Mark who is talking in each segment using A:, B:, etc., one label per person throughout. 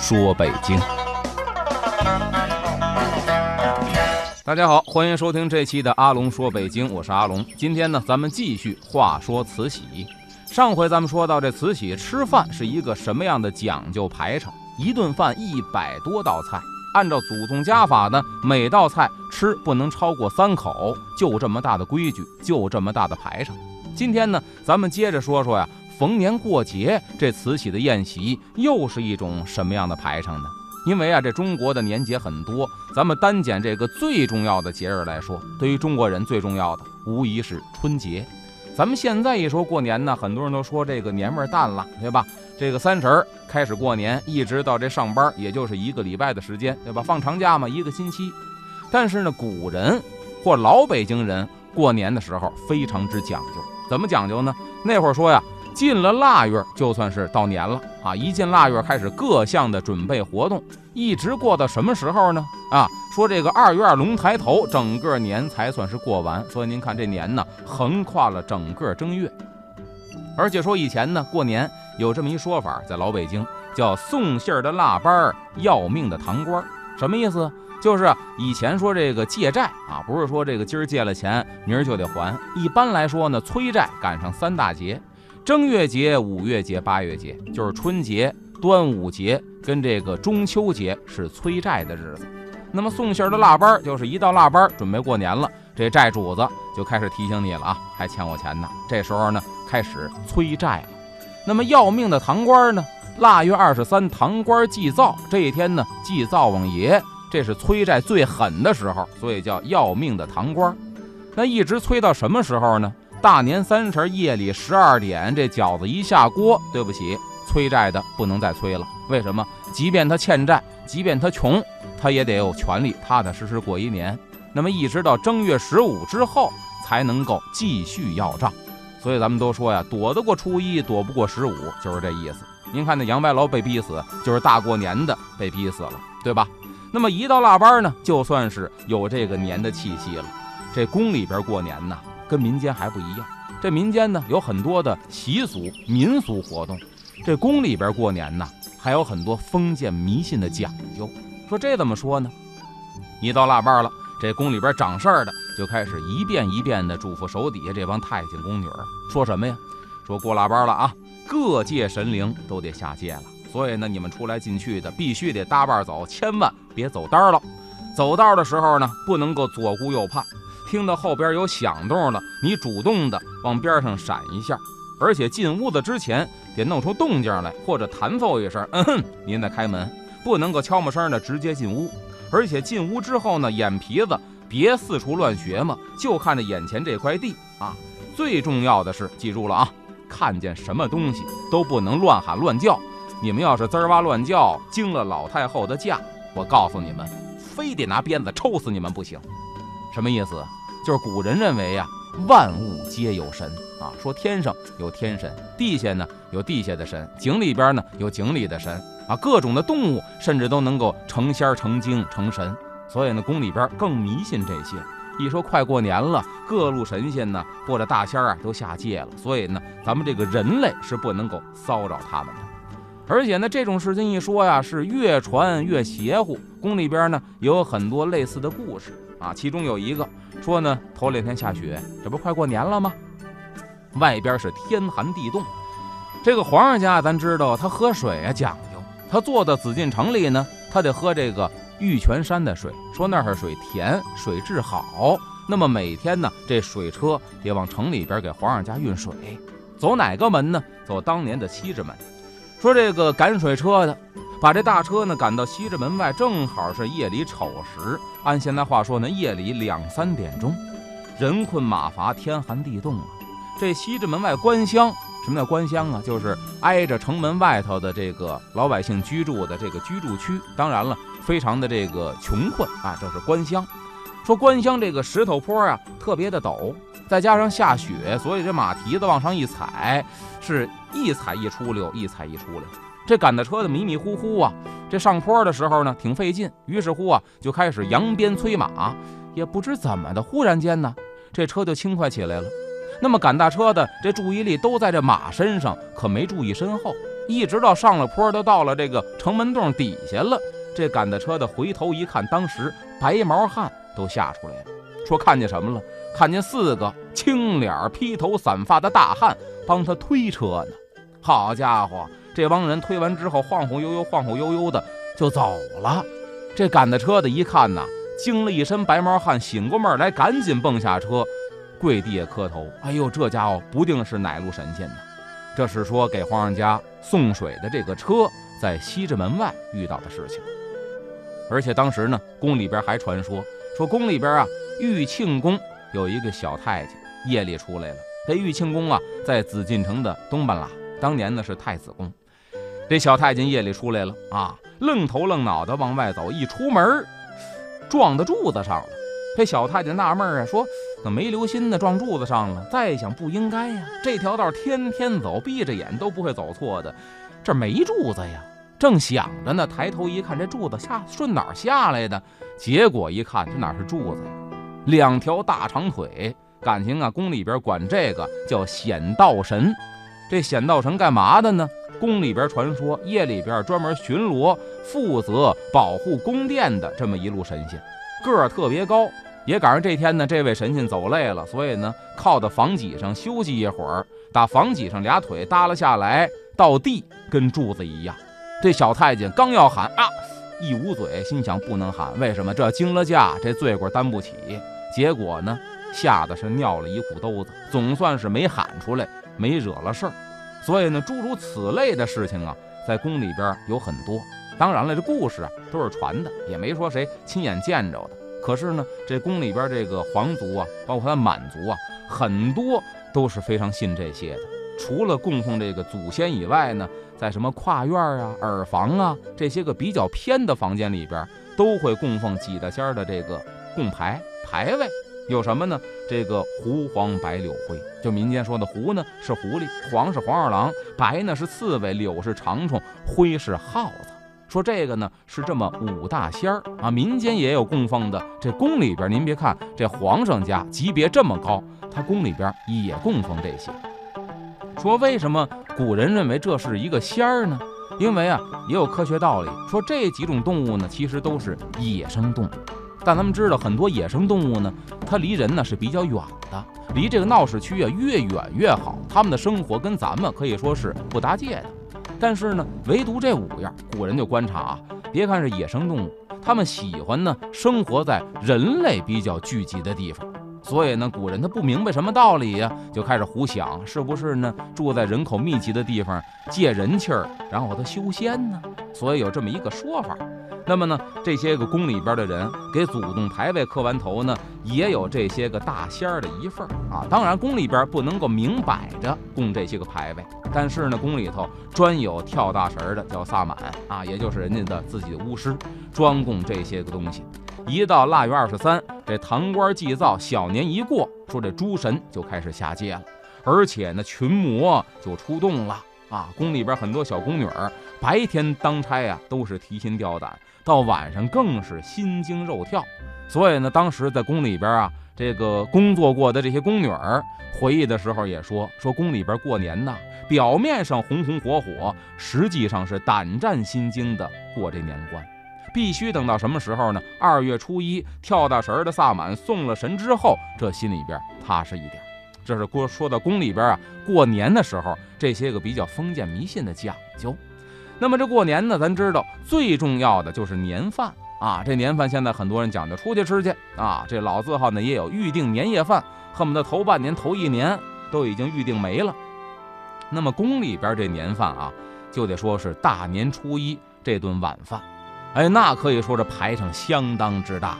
A: 说北京。大家好，欢迎收听这期的阿龙说北京，我是阿龙。今天呢，咱们继续话说慈禧。上回咱们说到这慈禧吃饭是一个什么样的讲究排场？一顿饭一百多道菜，按照祖宗家法呢，每道菜吃不能超过三口，就这么大的规矩，就这么大的排场。今天呢，咱们接着说说呀，逢年过节这慈禧的宴席又是一种什么样的排场呢？因为啊，这中国的年节很多，咱们单捡这个最重要的节日来说，对于中国人最重要的无疑是春节。咱们现在一说过年呢，很多人都说这个年味淡了，对吧？这个三十儿开始过年，一直到这上班，也就是一个礼拜的时间，对吧？放长假嘛，一个星期。但是呢，古人或老北京人过年的时候非常之讲究，怎么讲究呢？那会儿说呀。进了腊月，就算是到年了啊！一进腊月，开始各项的准备活动，一直过到什么时候呢？啊，说这个二月龙抬头，整个年才算是过完。所以您看这年呢，横跨了整个正月。而且说以前呢，过年有这么一说法，在老北京叫送信儿的腊八，要命的堂官儿，什么意思？就是以前说这个借债啊，不是说这个今儿借了钱，明儿就得还。一般来说呢，催债赶上三大节。正月节、五月节、八月节，就是春节、端午节跟这个中秋节是催债的日子。那么送信的腊八，就是一到腊八，准备过年了，这债主子就开始提醒你了啊，还欠我钱呢。这时候呢，开始催债了。那么要命的堂官呢，腊月二十三，堂官祭灶，这一天呢，祭灶王爷，这是催债最狠的时候，所以叫要命的堂官。那一直催到什么时候呢？大年三十夜里十二点，这饺子一下锅，对不起，催债的不能再催了。为什么？即便他欠债，即便他穷，他也得有权利踏踏实实过一年。那么一直到正月十五之后，才能够继续要账。所以咱们都说呀，躲得过初一，躲不过十五，就是这意思。您看那杨白劳被逼死，就是大过年的被逼死了，对吧？那么一到腊八呢，就算是有这个年的气息了。这宫里边过年呢。跟民间还不一样，这民间呢有很多的习俗民俗活动，这宫里边过年呢还有很多封建迷信的讲究。说这怎么说呢？一到腊八了，这宫里边掌事儿的就开始一遍一遍的嘱咐手底下这帮太监宫女儿，说什么呀？说过腊八了啊，各界神灵都得下界了，所以呢，你们出来进去的必须得搭伴走，千万别走单了。走道的时候呢，不能够左顾右盼。听到后边有响动了，你主动的往边上闪一下，而且进屋子之前得弄出动静来，或者弹奏一声，嗯哼，您再开门，不能够悄没声的直接进屋。而且进屋之后呢，眼皮子别四处乱学嘛，就看着眼前这块地啊。最重要的是，记住了啊，看见什么东西都不能乱喊乱叫。你们要是滋哇乱叫，惊了老太后的驾，我告诉你们，非得拿鞭子抽死你们不行。什么意思？就是古人认为呀，万物皆有神啊，说天上有天神，地下呢有地下的神，井里边呢有井里的神啊，各种的动物甚至都能够成仙、成精、成神，所以呢，宫里边更迷信这些。一说快过年了，各路神仙呢或者大仙啊都下界了，所以呢，咱们这个人类是不能够骚扰他们的。而且呢，这种事情一说呀，是越传越邪乎。宫里边呢也有很多类似的故事啊，其中有一个。说呢，头两天下雪，这不快过年了吗？外边是天寒地冻。这个皇上家，咱知道他喝水啊讲究，他坐到紫禁城里呢，他得喝这个玉泉山的水，说那儿水甜，水质好。那么每天呢，这水车得往城里边给皇上家运水，走哪个门呢？走当年的西直门。说这个赶水车的。把这大车呢赶到西直门外，正好是夜里丑时。按现在话说呢，夜里两三点钟，人困马乏，天寒地冻啊。这西直门外官厢什么叫官乡啊？就是挨着城门外头的这个老百姓居住的这个居住区。当然了，非常的这个穷困啊，这是官乡。说官乡这个石头坡啊，特别的陡，再加上下雪，所以这马蹄子往上一踩，是一踩一出溜，一踩一出溜。这赶的车的迷迷糊糊啊，这上坡的时候呢，挺费劲。于是乎啊，就开始扬鞭催马，也不知怎么的，忽然间呢，这车就轻快起来了。那么赶大车的这注意力都在这马身上，可没注意身后。一直到上了坡，都到了这个城门洞底下了。这赶大车的回头一看，当时白毛汗都吓出来了，说看见什么了？看见四个青脸披头散发的大汉帮他推车呢。好家伙，这帮人推完之后，晃晃悠悠、晃晃悠悠的就走了。这赶大车的一看呐，惊了一身白毛汗，醒过闷来，赶紧蹦下车。跪地下磕头，哎呦，这家伙不定是哪路神仙呢？这是说给皇上家送水的这个车在西直门外遇到的事情。而且当时呢，宫里边还传说，说宫里边啊，玉庆宫有一个小太监夜里出来了。这玉庆宫啊，在紫禁城的东半拉，当年呢是太子宫。这小太监夜里出来了啊，愣头愣脑的往外走，一出门撞到柱子上了。这小太监纳闷啊，说。可没留心呢，撞柱子上了。再想不应该呀，这条道天天走，闭着眼都不会走错的。这没柱子呀，正想着呢，抬头一看，这柱子下顺哪儿下来的？结果一看，这哪是柱子呀？两条大长腿。感情啊，宫里边管这个叫显道神。这显道神干嘛的呢？宫里边传说，夜里边专门巡逻，负责保护宫殿的这么一路神仙，个儿特别高。也赶上这天呢，这位神仙走累了，所以呢，靠到房脊上休息一会儿。打房脊上俩腿耷拉下来，到地跟柱子一样。这小太监刚要喊啊，一捂嘴，心想不能喊，为什么？这惊了驾，这罪过担不起。结果呢，吓得是尿了一裤兜子，总算是没喊出来，没惹了事儿。所以呢，诸如此类的事情啊，在宫里边有很多。当然了，这故事啊都是传的，也没说谁亲眼见着的。可是呢，这宫里边这个皇族啊，包括他满族啊，很多都是非常信这些的。除了供奉这个祖先以外呢，在什么跨院啊、耳房啊这些个比较偏的房间里边，都会供奉几大仙的这个供牌牌位。有什么呢？这个狐、黄、白、柳、灰，就民间说的狐呢是狐狸，黄是黄二郎，白呢是刺猬，柳是长虫，灰是耗子。说这个呢是这么五大仙儿啊，民间也有供奉的。这宫里边，您别看这皇上家级别这么高，他宫里边也供奉这些。说为什么古人认为这是一个仙儿呢？因为啊也有科学道理。说这几种动物呢，其实都是野生动物，但咱们知道很多野生动物呢，它离人呢是比较远的，离这个闹市区啊越远越好，它们的生活跟咱们可以说是不搭界的。但是呢，唯独这五样，古人就观察啊，别看是野生动物，他们喜欢呢生活在人类比较聚集的地方。所以呢，古人他不明白什么道理呀，就开始胡想，是不是呢？住在人口密集的地方，借人气儿，然后他修仙呢？所以有这么一个说法。那么呢，这些个宫里边的人给祖宗牌位磕完头呢，也有这些个大仙儿的一份儿啊。当然，宫里边不能够明摆着供这些个牌位，但是呢，宫里头专有跳大神的，叫萨满啊，也就是人家的自己的巫师，专供这些个东西。一到腊月二十三，这堂官祭灶，小年一过，说这诸神就开始下界了，而且呢，群魔就出动了啊！宫里边很多小宫女儿，白天当差呀，都是提心吊胆，到晚上更是心惊肉跳。所以呢，当时在宫里边啊，这个工作过的这些宫女儿回忆的时候也说，说宫里边过年呐，表面上红红火火，实际上是胆战心惊的过这年关。必须等到什么时候呢？二月初一跳大神的萨满送了神之后，这心里边踏实一点。这是说说到宫里边啊，过年的时候这些个比较封建迷信的讲究。那么这过年呢，咱知道最重要的就是年饭啊。这年饭现在很多人讲究出去吃去啊。这老字号呢也有预定年夜饭，恨不得头半年头一年都已经预定没了。那么宫里边这年饭啊，就得说是大年初一这顿晚饭。哎，那可以说这排场相当之大呀。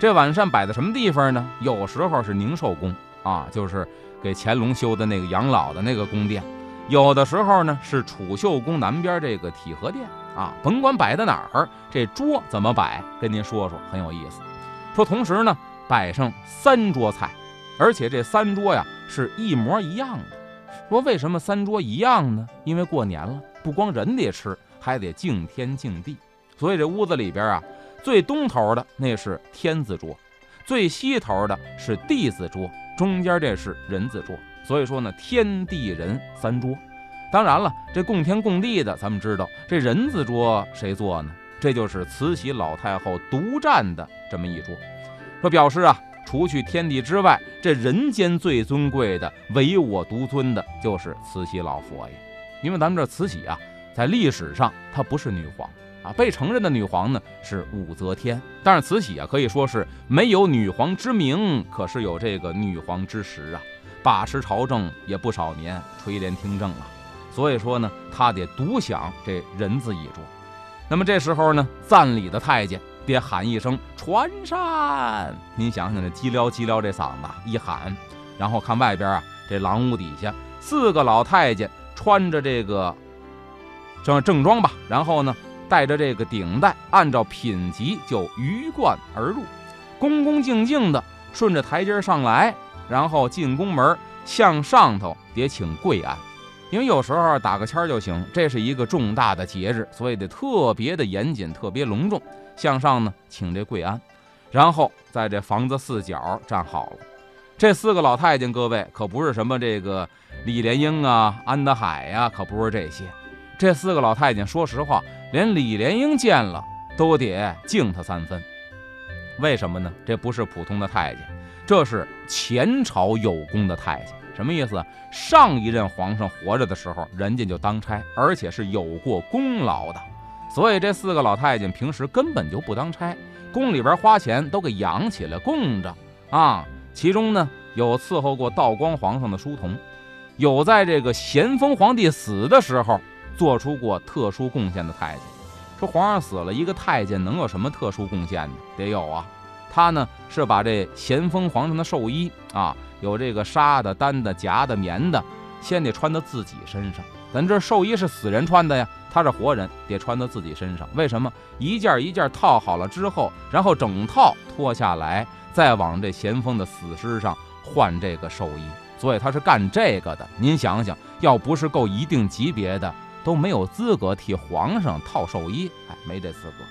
A: 这晚膳摆在什么地方呢？有时候是宁寿宫啊，就是给乾隆修的那个养老的那个宫殿。有的时候呢是储秀宫南边这个体和殿啊，甭管摆在哪儿，这桌怎么摆，跟您说说很有意思。说同时呢摆上三桌菜，而且这三桌呀是一模一样的。说为什么三桌一样呢？因为过年了，不光人得吃，还得敬天敬地。所以这屋子里边啊，最东头的那是天字桌，最西头的是地字桌，中间这是人字桌。所以说呢，天地人三桌。当然了，这供天供地的，咱们知道这人字桌谁坐呢？这就是慈禧老太后独占的这么一桌。说表示啊，除去天地之外，这人间最尊贵的、唯我独尊的，就是慈禧老佛爷。因为咱们这慈禧啊，在历史上她不是女皇啊，被承认的女皇呢是武则天。但是慈禧啊，可以说是没有女皇之名，可是有这个女皇之实啊。把持朝政也不少年，垂帘听政了，所以说呢，他得独享这人字一桌。那么这时候呢，赞礼的太监得喊一声“传膳”，您想想这叽撩叽撩这嗓子一喊，然后看外边啊，这廊屋底下四个老太监穿着这个正正装吧，然后呢带着这个顶戴，按照品级就鱼贯而入，恭恭敬敬的顺着台阶上来。然后进宫门，向上头得请跪安，因为有时候打个签就行。这是一个重大的节日，所以得特别的严谨，特别隆重。向上呢，请这跪安，然后在这房子四角站好了。这四个老太监，各位可不是什么这个李莲英啊、安德海呀，可不是这些。这四个老太监，说实话，连李莲英见了都得敬他三分。为什么呢？这不是普通的太监。这是前朝有功的太监，什么意思？上一任皇上活着的时候，人家就当差，而且是有过功劳的。所以这四个老太监平时根本就不当差，宫里边花钱都给养起来供着啊。其中呢，有伺候过道光皇上的书童，有在这个咸丰皇帝死的时候做出过特殊贡献的太监。说皇上死了，一个太监能有什么特殊贡献呢？得有啊。他呢是把这咸丰皇上的寿衣啊，有这个纱的、单的、夹的、棉的，先得穿到自己身上。咱这寿衣是死人穿的呀，他是活人，得穿到自己身上。为什么？一件一件套好了之后，然后整套脱下来，再往这咸丰的死尸上换这个寿衣。所以他是干这个的。您想想，要不是够一定级别的，都没有资格替皇上套寿衣，哎，没这资格。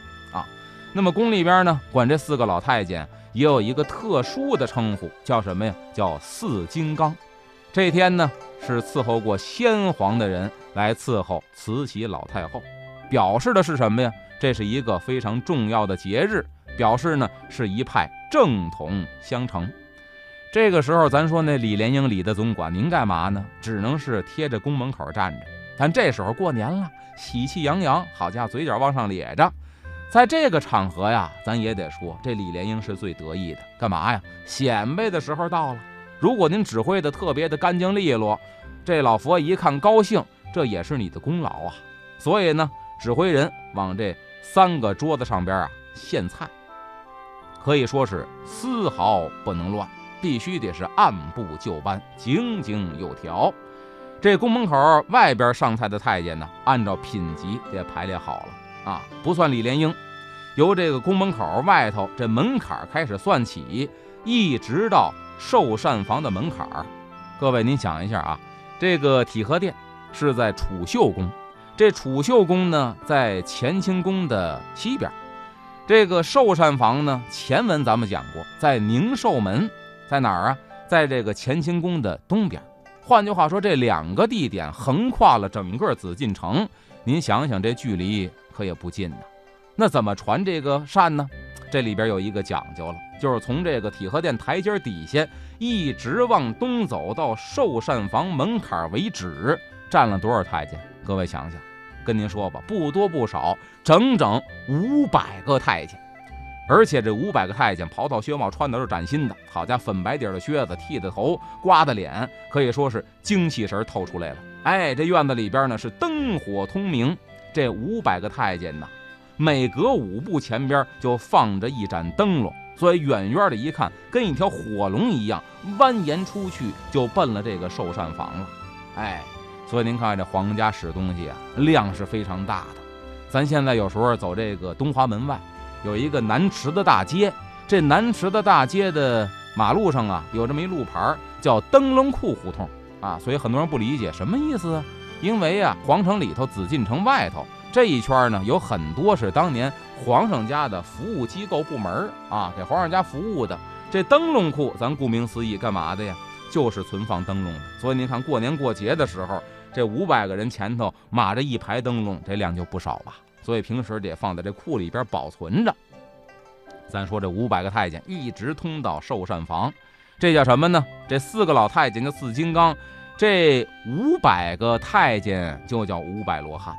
A: 那么宫里边呢，管这四个老太监也有一个特殊的称呼，叫什么呀？叫四金刚。这天呢，是伺候过先皇的人来伺候慈禧老太后，表示的是什么呀？这是一个非常重要的节日，表示呢是一派正统相承。这个时候，咱说那李莲英李的总管，您干嘛呢？只能是贴着宫门口站着。但这时候过年了，喜气洋洋，好家伙，嘴角往上咧着。在这个场合呀，咱也得说，这李莲英是最得意的。干嘛呀？显摆的时候到了。如果您指挥的特别的干净利落，这老佛一看高兴，这也是你的功劳啊。所以呢，指挥人往这三个桌子上边啊献菜，可以说是丝毫不能乱，必须得是按部就班，井井有条。这宫门口外边上菜的太监呢，按照品级也排列好了。啊，不算李莲英，由这个宫门口外头这门槛开始算起，一直到寿膳房的门槛儿。各位，您想一下啊，这个体和殿是在储秀宫，这储秀宫呢在乾清宫的西边，这个寿膳房呢前文咱们讲过，在宁寿门，在哪儿啊？在这个乾清宫的东边。换句话说，这两个地点横跨了整个紫禁城，您想想这距离。可也不近呢，那怎么传这个扇呢？这里边有一个讲究了，就是从这个体和殿台阶底下一直往东走到寿膳房门槛为止，站了多少太监？各位想想，跟您说吧，不多不少，整整五百个太监。而且这五百个太监袍套靴帽穿的是崭新的，好家伙，粉白底的靴子，剃的头，刮的脸，可以说是精气神透出来了。哎，这院子里边呢是灯火通明。这五百个太监呐，每隔五步前边就放着一盏灯笼，所以远远的一看，跟一条火龙一样蜿蜒出去，就奔了这个寿膳房了。哎，所以。您看这皇家使东西啊，量是非常大的。咱现在有时候走这个东华门外，有一个南池子大街，这南池子大街的马路上啊，有这么一路牌叫灯笼库胡同啊，所以很多人不理解什么意思啊？因为啊，皇城里头、紫禁城外头这一圈呢，有很多是当年皇上家的服务机构部门啊，给皇上家服务的。这灯笼库，咱顾名思义，干嘛的呀？就是存放灯笼的。所以您看，过年过节的时候，这五百个人前头码着一排灯笼，这量就不少吧。所以平时得放在这库里边保存着。咱说这五百个太监一直通到寿膳房，这叫什么呢？这四个老太监叫四金刚，这五百个太监就叫五百罗汉。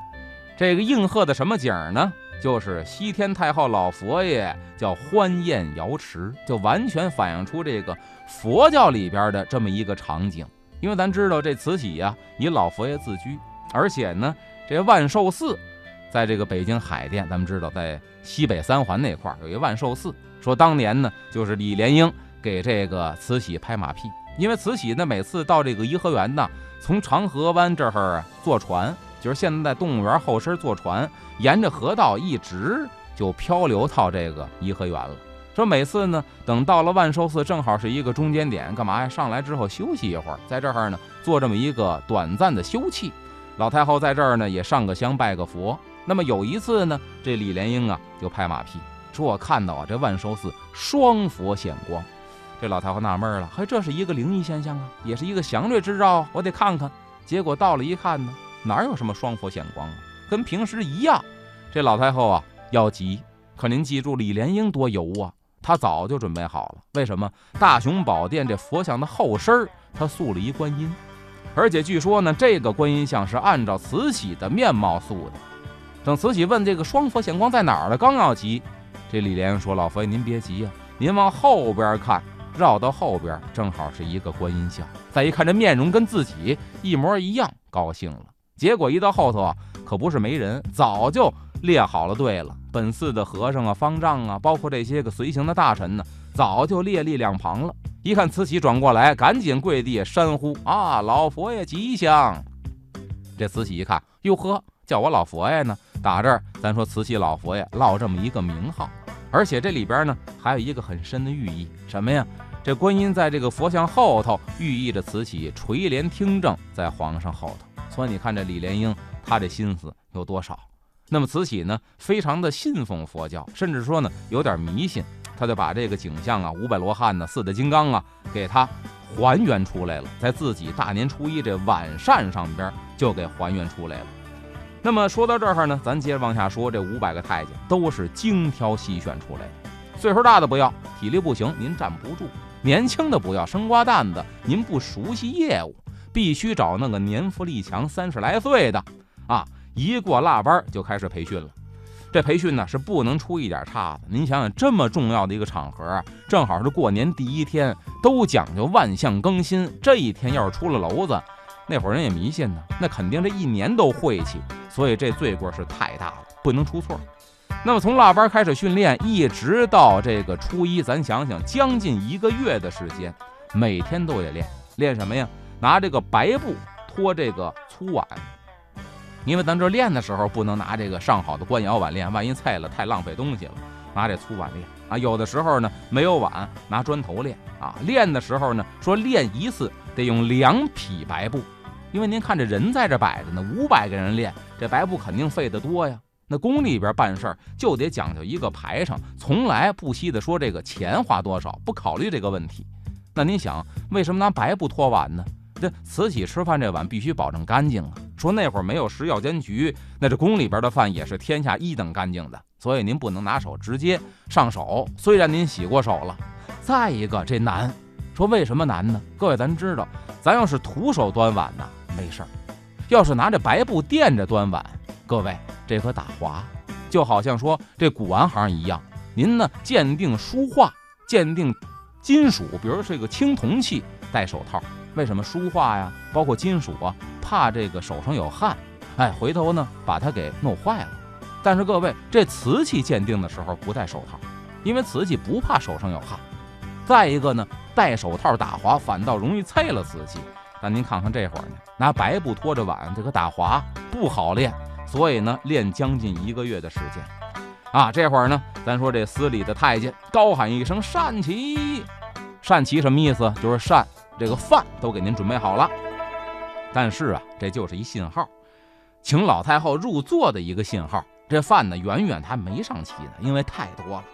A: 这个应和的什么景儿呢？就是西天太后老佛爷叫欢宴瑶池，就完全反映出这个佛教里边的这么一个场景。因为咱知道这慈禧呀以老佛爷自居，而且呢这万寿寺。在这个北京海淀，咱们知道，在西北三环那块儿有一万寿寺。说当年呢，就是李莲英给这个慈禧拍马屁，因为慈禧呢每次到这个颐和园呢，从长河湾这儿坐船，就是现在在动物园后身坐船，沿着河道一直就漂流到这个颐和园了。说每次呢，等到了万寿寺，正好是一个中间点，干嘛呀？上来之后休息一会儿，在这儿呢做这么一个短暂的休憩。老太后在这儿呢也上个香拜个佛。那么有一次呢，这李莲英啊就拍马屁，说我看到啊这万寿寺双佛显光，这老太后纳闷了，嘿，这是一个灵异现象啊，也是一个祥瑞之兆，我得看看。结果到了一看呢，哪有什么双佛显光啊，跟平时一样。这老太后啊要急，可您记住李莲英多油啊，她早就准备好了。为什么？大雄宝殿这佛像的后身儿，她塑了一观音，而且据说呢，这个观音像是按照慈禧的面貌塑的。等慈禧问这个双佛显光在哪儿了，刚要急，这李莲英说：“老佛爷您别急呀，您往后边看，绕到后边正好是一个观音像。再一看这面容跟自己一模一样，高兴了。结果一到后头啊，可不是没人，早就列好了队了。本寺的和尚啊、方丈啊，包括这些个随行的大臣呢，早就列立两旁了。一看慈禧转过来，赶紧跪地山呼：啊，老佛爷吉祥！这慈禧一看，哟呵，叫我老佛爷呢。”打这儿，咱说慈禧老佛爷落这么一个名号，而且这里边呢还有一个很深的寓意，什么呀？这观音在这个佛像后头，寓意着慈禧垂帘听政在皇上后头。所以你看这李莲英，他这心思有多少？那么慈禧呢，非常的信奉佛教，甚至说呢有点迷信，他就把这个景象啊，五百罗汉呢，四大金刚啊，给他还原出来了，在自己大年初一这晚膳上边就给还原出来了。那么说到这儿呢，咱接着往下说，这五百个太监都是精挑细选出来的，岁数大的不要，体力不行，您站不住；年轻的不要，生瓜蛋子，您不熟悉业务，必须找那个年富力强、三十来岁的啊！一过腊八就开始培训了，这培训呢是不能出一点岔子。您想想，这么重要的一个场合，正好是过年第一天，都讲究万象更新，这一天要是出了娄子。那会儿人也迷信呢，那肯定这一年都晦气，所以这罪过是太大了，不能出错。那么从腊八开始训练，一直到这个初一，咱想想，将近一个月的时间，每天都得练。练什么呀？拿这个白布托这个粗碗，因为咱这练的时候不能拿这个上好的官窑碗练，万一菜了太浪费东西了。拿这粗碗练啊，有的时候呢没有碗，拿砖头练啊。练的时候呢，说练一次得用两匹白布。因为您看这人在这摆着呢，五百个人练，这白布肯定费得多呀。那宫里边办事儿就得讲究一个排场，从来不惜的说这个钱花多少，不考虑这个问题。那您想，为什么拿白布托碗呢？这慈禧吃饭这碗必须保证干净啊。说那会儿没有食药监局，那这宫里边的饭也是天下一等干净的，所以您不能拿手直接上手。虽然您洗过手了，再一个这难，说为什么难呢？各位咱知道，咱要是徒手端碗呢？没事儿，要是拿着白布垫着端碗，各位这可打滑，就好像说这古玩行一样。您呢鉴定书画、鉴定金属，比如这个青铜器，戴手套。为什么书画呀，包括金属啊，怕这个手上有汗，哎，回头呢把它给弄坏了。但是各位这瓷器鉴定的时候不戴手套，因为瓷器不怕手上有汗。再一个呢，戴手套打滑反倒容易碎了瓷器。但您看看这会儿呢，拿白布拖着碗，这个打滑不好练，所以呢，练将近一个月的时间。啊，这会儿呢，咱说这司礼的太监高喊一声“善起”，善起什么意思？就是善，这个饭都给您准备好了。但是啊，这就是一信号，请老太后入座的一个信号。这饭呢，远远还没上齐呢，因为太多了。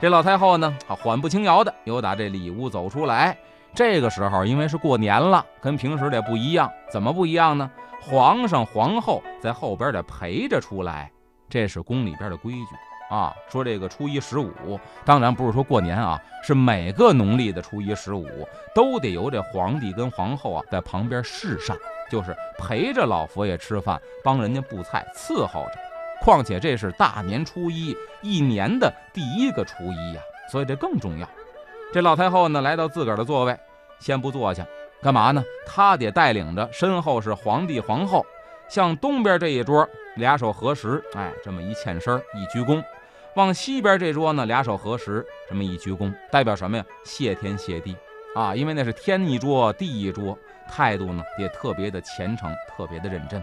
A: 这老太后呢，啊缓步轻摇的又打这里屋走出来。这个时候，因为是过年了，跟平时得不一样。怎么不一样呢？皇上、皇后在后边得陪着出来，这是宫里边的规矩啊。说这个初一十五，当然不是说过年啊，是每个农历的初一十五都得由这皇帝跟皇后啊在旁边侍膳，就是陪着老佛爷吃饭，帮人家布菜，伺候着。况且这是大年初一，一年的第一个初一呀，所以这更重要。这老太后呢，来到自个儿的座位，先不坐下，干嘛呢？她得带领着身后是皇帝皇后，向东边这一桌俩手合十，哎，这么一欠身一鞠躬；往西边这桌呢，俩手合十，这么一鞠躬，代表什么呀？谢天谢地啊，因为那是天一桌地一桌，态度呢也特别的虔诚，特别的认真。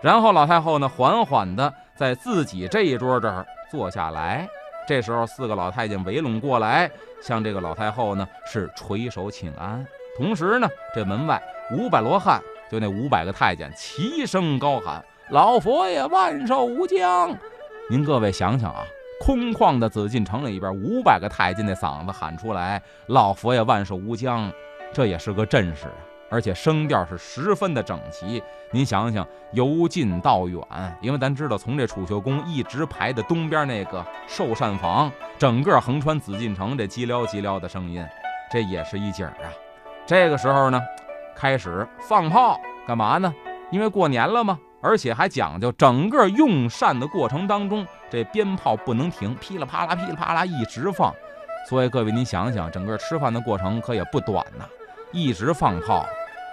A: 然后老太后呢，缓缓的。在自己这一桌这儿坐下来，这时候四个老太监围拢过来，向这个老太后呢是垂手请安。同时呢，这门外五百罗汉，就那五百个太监齐声高喊：“老佛爷万寿无疆！”您各位想想啊，空旷的紫禁城里边，五百个太监那嗓子喊出来：“老佛爷万寿无疆！”这也是个阵势啊。而且声调是十分的整齐，您想想，由近到远，因为咱知道，从这储秀宫一直排到东边那个寿膳房，整个横穿紫禁城，这叽撩叽撩的声音，这也是一景啊。这个时候呢，开始放炮，干嘛呢？因为过年了嘛，而且还讲究，整个用膳的过程当中，这鞭炮不能停，噼里啪啦，噼里啪啦一直放。所以各位，您想想，整个吃饭的过程可也不短呐。一直放炮，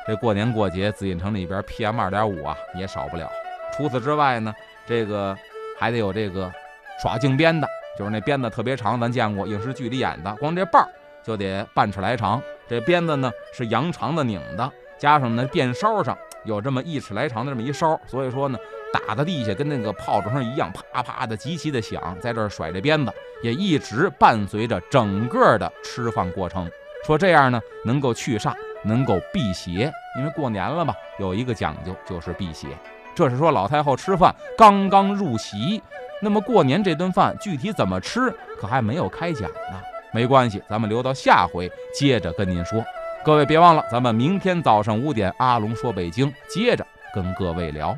A: 这过年过节，紫禁城里边 PM 二点五啊也少不了。除此之外呢，这个还得有这个耍竞鞭的，就是那鞭子特别长，咱见过影视剧里演的，光这棒就得半尺来长。这鞭子呢是羊肠子拧的，加上呢鞭梢上有这么一尺来长的这么一梢，所以说呢打在地下跟那个炮竹声一样，啪啪的极其的响，在这儿甩这鞭子，也一直伴随着整个的吃饭过程。说这样呢，能够去煞，能够辟邪，因为过年了嘛，有一个讲究就是辟邪。这是说老太后吃饭刚刚入席，那么过年这顿饭具体怎么吃，可还没有开讲呢。没关系，咱们留到下回接着跟您说。各位别忘了，咱们明天早上五点，阿龙说北京接着跟各位聊。